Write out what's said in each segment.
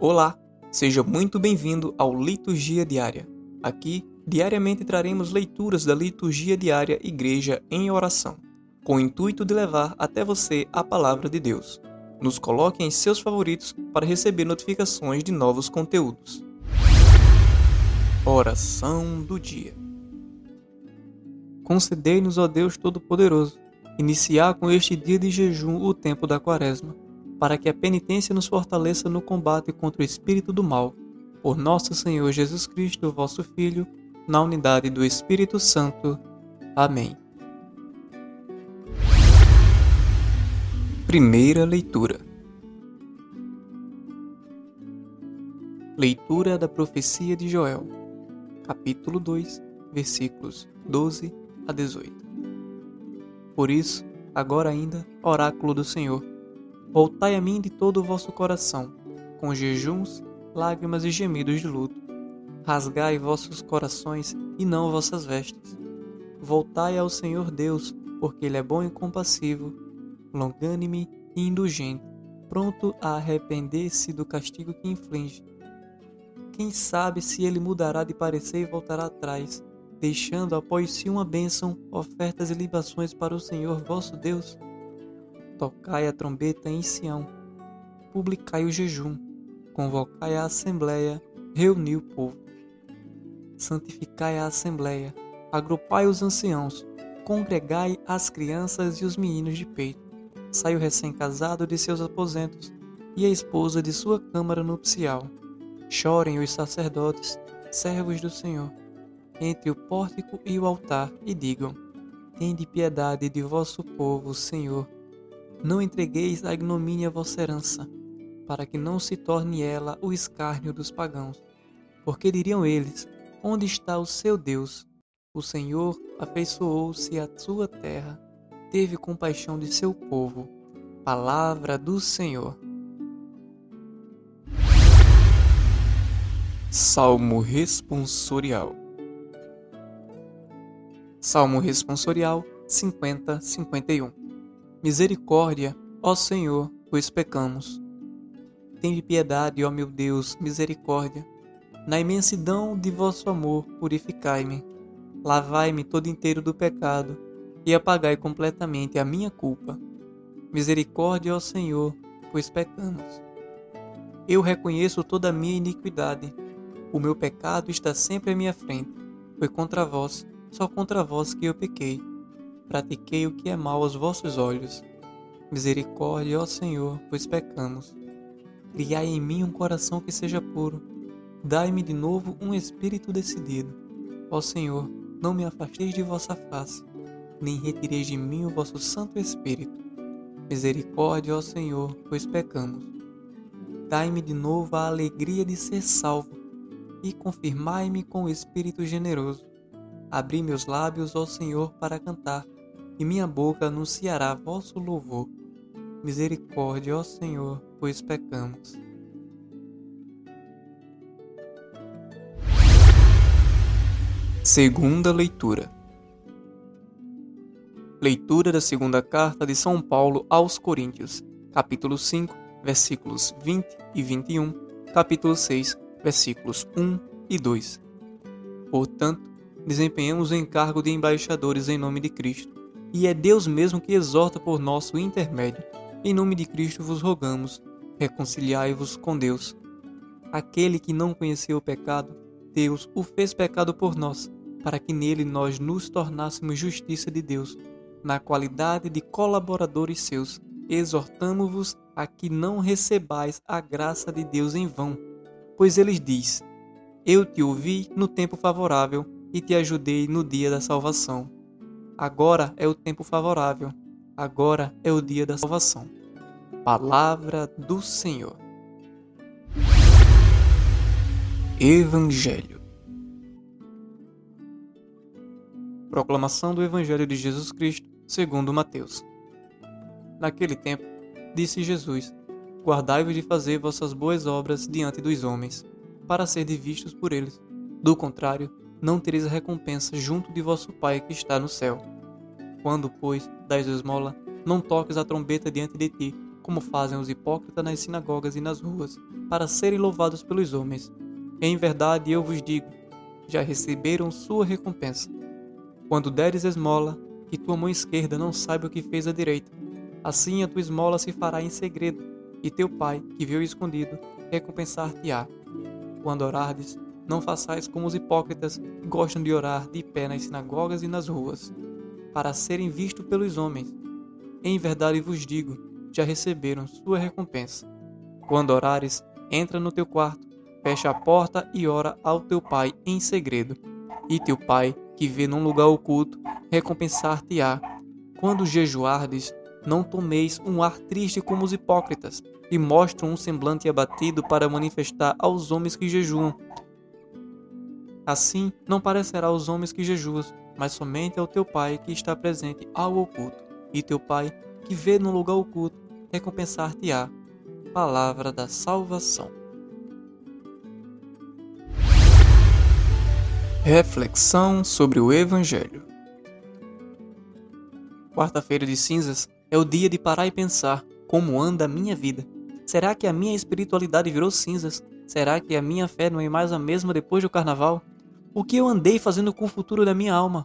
Olá, seja muito bem-vindo ao Liturgia Diária. Aqui, diariamente traremos leituras da Liturgia Diária Igreja em Oração, com o intuito de levar até você a palavra de Deus. Nos coloque em seus favoritos para receber notificações de novos conteúdos. Oração do Dia Concedei-nos, ó Deus Todo-Poderoso, iniciar com este dia de jejum o tempo da Quaresma para que a penitência nos fortaleça no combate contra o espírito do mal. Por nosso Senhor Jesus Cristo, vosso Filho, na unidade do Espírito Santo. Amém. Primeira leitura. Leitura da profecia de Joel, capítulo 2, versículos 12 a 18. Por isso, agora ainda, oráculo do Senhor, Voltai a mim de todo o vosso coração, com jejuns, lágrimas e gemidos de luto. Rasgai vossos corações e não vossas vestes. Voltai ao Senhor Deus, porque Ele é bom e compassivo, longânime e indulgente, pronto a arrepender-se do castigo que inflige. Quem sabe se ele mudará de parecer e voltará atrás, deixando após si uma bênção, ofertas e libações para o Senhor vosso Deus? Tocai a trombeta em Sião, publicai o jejum, convocai a assembleia, reuni o povo. Santificai a assembleia, agrupai os anciãos, congregai as crianças e os meninos de peito. Sai o recém-casado de seus aposentos e a esposa de sua câmara nupcial. Chorem os sacerdotes, servos do Senhor, entre o pórtico e o altar, e digam: Tende piedade de vosso povo, Senhor, não entregueis a ignomínia vossa herança, para que não se torne ela o escárnio dos pagãos. Porque diriam eles: Onde está o seu Deus? O Senhor afeiçoou-se à sua terra, teve compaixão de seu povo. Palavra do Senhor. Salmo responsorial. Salmo responsorial 50, 51. Misericórdia, ó Senhor, pois pecamos. Tende piedade, ó meu Deus, misericórdia. Na imensidão de vosso amor, purificai-me. Lavai-me todo inteiro do pecado e apagai completamente a minha culpa. Misericórdia, ó Senhor, pois pecamos. Eu reconheço toda a minha iniquidade. O meu pecado está sempre à minha frente. Foi contra vós, só contra vós que eu pequei pratiquei o que é mal aos vossos olhos. Misericórdia, ó Senhor, pois pecamos. Criai em mim um coração que seja puro. Dai-me de novo um espírito decidido. Ó Senhor, não me afasteis de vossa face, nem retireis de mim o vosso Santo Espírito. Misericórdia, ó Senhor, pois pecamos. Dai-me de novo a alegria de ser salvo e confirmai-me com o Espírito generoso. Abri meus lábios, ó Senhor, para cantar e minha boca anunciará vosso louvor. Misericórdia, ó Senhor, pois pecamos. Segunda leitura. Leitura da segunda carta de São Paulo aos Coríntios, capítulo 5, versículos 20 e 21, capítulo 6, versículos 1 e 2. Portanto, desempenhamos o encargo de embaixadores em nome de Cristo e é Deus mesmo que exorta por nosso intermédio. Em nome de Cristo vos rogamos, reconciliai-vos com Deus. Aquele que não conheceu o pecado, Deus o fez pecado por nós, para que nele nós nos tornássemos justiça de Deus. Na qualidade de colaboradores seus, exortamo-vos a que não recebais a graça de Deus em vão. Pois ele diz: Eu te ouvi no tempo favorável e te ajudei no dia da salvação. Agora é o tempo favorável, agora é o dia da salvação. Palavra do Senhor. Evangelho. Proclamação do Evangelho de Jesus Cristo, segundo Mateus. Naquele tempo, disse Jesus: Guardai-vos de fazer vossas boas obras diante dos homens, para serem vistos por eles. Do contrário, não tereis recompensa junto de vosso Pai que está no céu. Quando, pois, dais esmola, não toques a trombeta diante de ti, como fazem os hipócritas nas sinagogas e nas ruas, para serem louvados pelos homens. Em verdade, eu vos digo, já receberam sua recompensa. Quando deres esmola, que tua mão esquerda não saiba o que fez a direita. Assim a tua esmola se fará em segredo, e teu pai, que viu escondido, recompensar-te-á. Quando orardes, não façais como os hipócritas que gostam de orar de pé nas sinagogas e nas ruas, para serem vistos pelos homens. Em verdade vos digo, já receberam sua recompensa. Quando orares, entra no teu quarto, fecha a porta e ora ao teu pai em segredo. E teu pai, que vê num lugar oculto, recompensar-te-á. Quando jejuardes, não tomeis um ar triste como os hipócritas, e mostram um semblante abatido para manifestar aos homens que jejuam. Assim não parecerá aos homens que jejuas, mas somente ao teu Pai que está presente ao oculto. E teu Pai, que vê no lugar oculto, recompensar-te-á. Palavra da salvação. Reflexão sobre o Evangelho. Quarta-feira de cinzas é o dia de parar e pensar como anda a minha vida. Será que a minha espiritualidade virou cinzas? Será que a minha fé não é mais a mesma depois do carnaval? O que eu andei fazendo com o futuro da minha alma?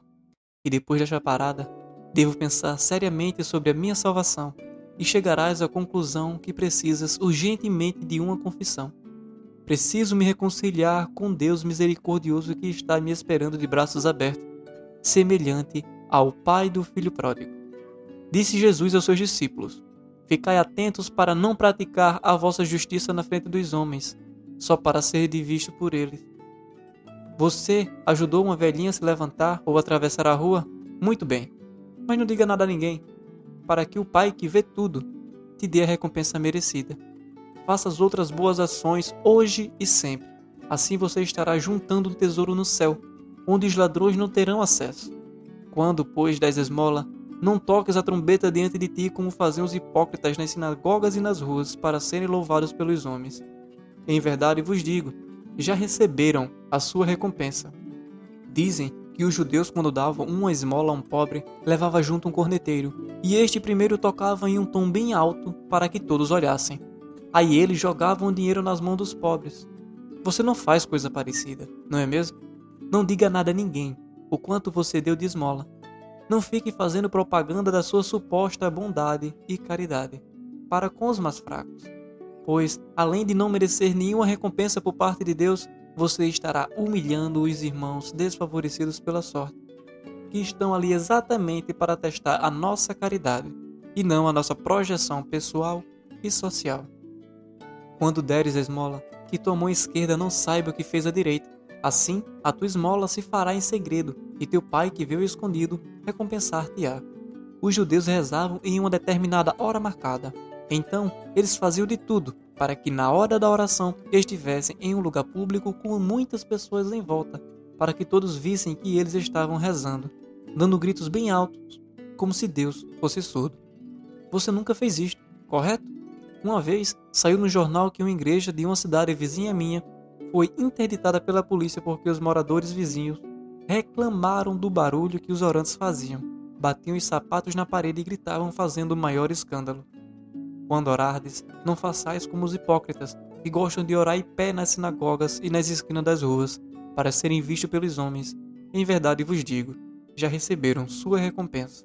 E depois desta parada, devo pensar seriamente sobre a minha salvação e chegarás à conclusão que precisas urgentemente de uma confissão. Preciso me reconciliar com Deus misericordioso que está me esperando de braços abertos, semelhante ao Pai do Filho pródigo. Disse Jesus aos seus discípulos: Ficai atentos para não praticar a vossa justiça na frente dos homens, só para ser visto por eles. Você ajudou uma velhinha a se levantar ou atravessar a rua? Muito bem. Mas não diga nada a ninguém, para que o Pai que vê tudo te dê a recompensa merecida. Faça as outras boas ações hoje e sempre. Assim você estará juntando um tesouro no céu, onde os ladrões não terão acesso. Quando, pois, das esmola, não toques a trombeta diante de ti como faziam os hipócritas nas sinagogas e nas ruas, para serem louvados pelos homens. Em verdade vos digo, já receberam a sua recompensa. Dizem que os judeus, quando davam uma esmola a um pobre, levava junto um corneteiro, e este primeiro tocava em um tom bem alto para que todos olhassem. Aí eles jogavam o dinheiro nas mãos dos pobres. Você não faz coisa parecida, não é mesmo? Não diga nada a ninguém o quanto você deu de esmola. Não fique fazendo propaganda da sua suposta bondade e caridade para com os mais fracos pois, além de não merecer nenhuma recompensa por parte de Deus, você estará humilhando os irmãos desfavorecidos pela sorte, que estão ali exatamente para testar a nossa caridade e não a nossa projeção pessoal e social. Quando deres a esmola, que tua mão esquerda não saiba o que fez a direita. Assim, a tua esmola se fará em segredo, e teu pai que veio escondido recompensar-te-á. Os judeus rezavam em uma determinada hora marcada, então, eles faziam de tudo para que na hora da oração estivessem em um lugar público com muitas pessoas em volta, para que todos vissem que eles estavam rezando, dando gritos bem altos, como se Deus fosse surdo. Você nunca fez isto, correto? Uma vez saiu no jornal que uma igreja de uma cidade vizinha minha foi interditada pela polícia porque os moradores vizinhos reclamaram do barulho que os orantes faziam, batiam os sapatos na parede e gritavam fazendo o maior escândalo. Quando orardes, não façais como os hipócritas, que gostam de orar em pé nas sinagogas e nas esquinas das ruas, para serem vistos pelos homens. Em verdade vos digo, já receberam sua recompensa.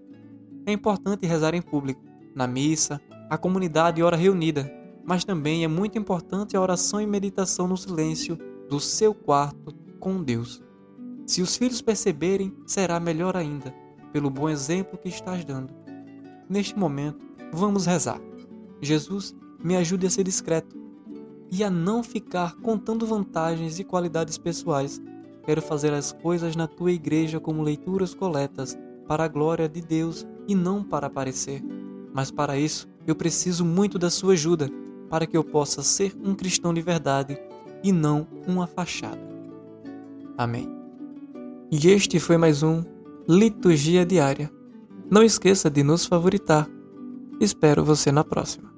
É importante rezar em público, na missa, a comunidade ora reunida, mas também é muito importante a oração e meditação no silêncio do seu quarto com Deus. Se os filhos perceberem, será melhor ainda, pelo bom exemplo que estás dando. Neste momento, vamos rezar. Jesus, me ajude a ser discreto e a não ficar contando vantagens e qualidades pessoais. Quero fazer as coisas na tua igreja como leituras coletas, para a glória de Deus e não para aparecer. Mas para isso, eu preciso muito da sua ajuda, para que eu possa ser um cristão de verdade e não uma fachada. Amém. E este foi mais um Liturgia Diária. Não esqueça de nos favoritar. Espero você na próxima.